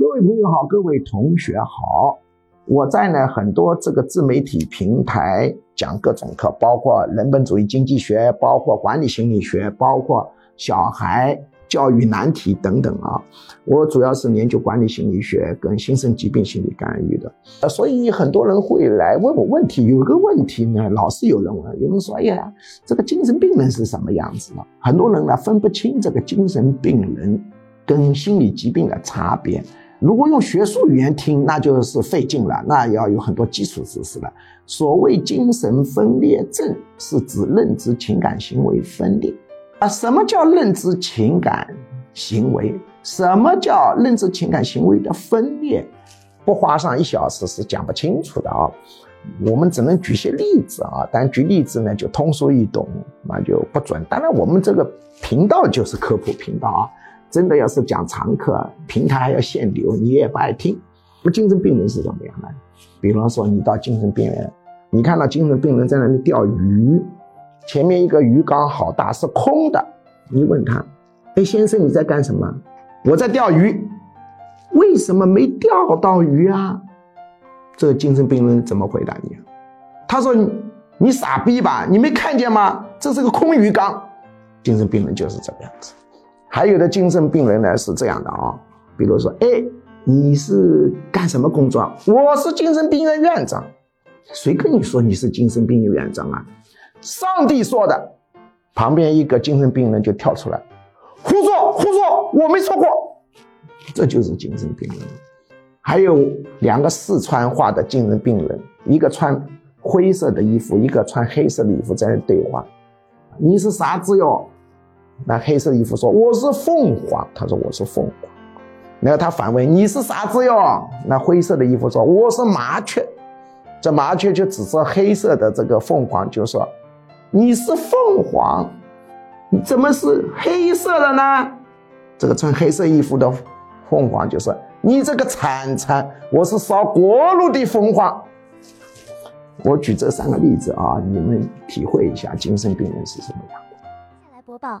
各位朋友好，各位同学好，我在呢很多这个自媒体平台讲各种课，包括人本主义经济学，包括管理心理学，包括小孩教育难题等等啊。我主要是研究管理心理学跟新生疾病心理干预的，呃，所以很多人会来问我问题。有个问题呢，老是有人问，有人说，哎呀，这个精神病人是什么样子的？很多人呢分不清这个精神病人。跟心理疾病的差别，如果用学术语言听，那就是费劲了，那要有很多基础知识了。所谓精神分裂症，是指认知、情感、行为分裂啊。什么叫认知、情感、行为？什么叫认知、情感、行为的分裂？不花上一小时是讲不清楚的啊。我们只能举些例子啊，但举例子呢就通俗易懂，那就不准。当然，我们这个频道就是科普频道啊。真的要是讲常客，平台还要限流，你也不爱听。那精神病人是怎么样的？比方说，你到精神病院，你看到精神病人在那里钓鱼，前面一个鱼缸好大，是空的。你问他：“哎，先生，你在干什么？”我在钓鱼。为什么没钓到鱼啊？这个精神病人怎么回答你？他说：“你傻逼吧？你没看见吗？这是个空鱼缸。”精神病人就是这个样子。还有的精神病人呢是这样的啊，比如说，哎，你是干什么工作？我是精神病院院长。谁跟你说你是精神病院院长啊？上帝说的。旁边一个精神病人就跳出来，胡说胡说，我没说过。这就是精神病人。还有两个四川话的精神病人，一个穿灰色的衣服，一个穿黑色的衣服在那对话。你是啥子哟？那黑色衣服说：“我是凤凰。”他说：“我是凤凰。”然后他反问：“你是啥子哟？”那灰色的衣服说：“我是麻雀。”这麻雀就指着黑色的这个凤凰，就说：“你是凤凰，你怎么是黑色的呢？”这个穿黑色衣服的凤凰就说：“你这个铲铲，我是烧锅炉的凤凰。”我举这三个例子啊，你们体会一下精神病人是什么样的。接下来播报。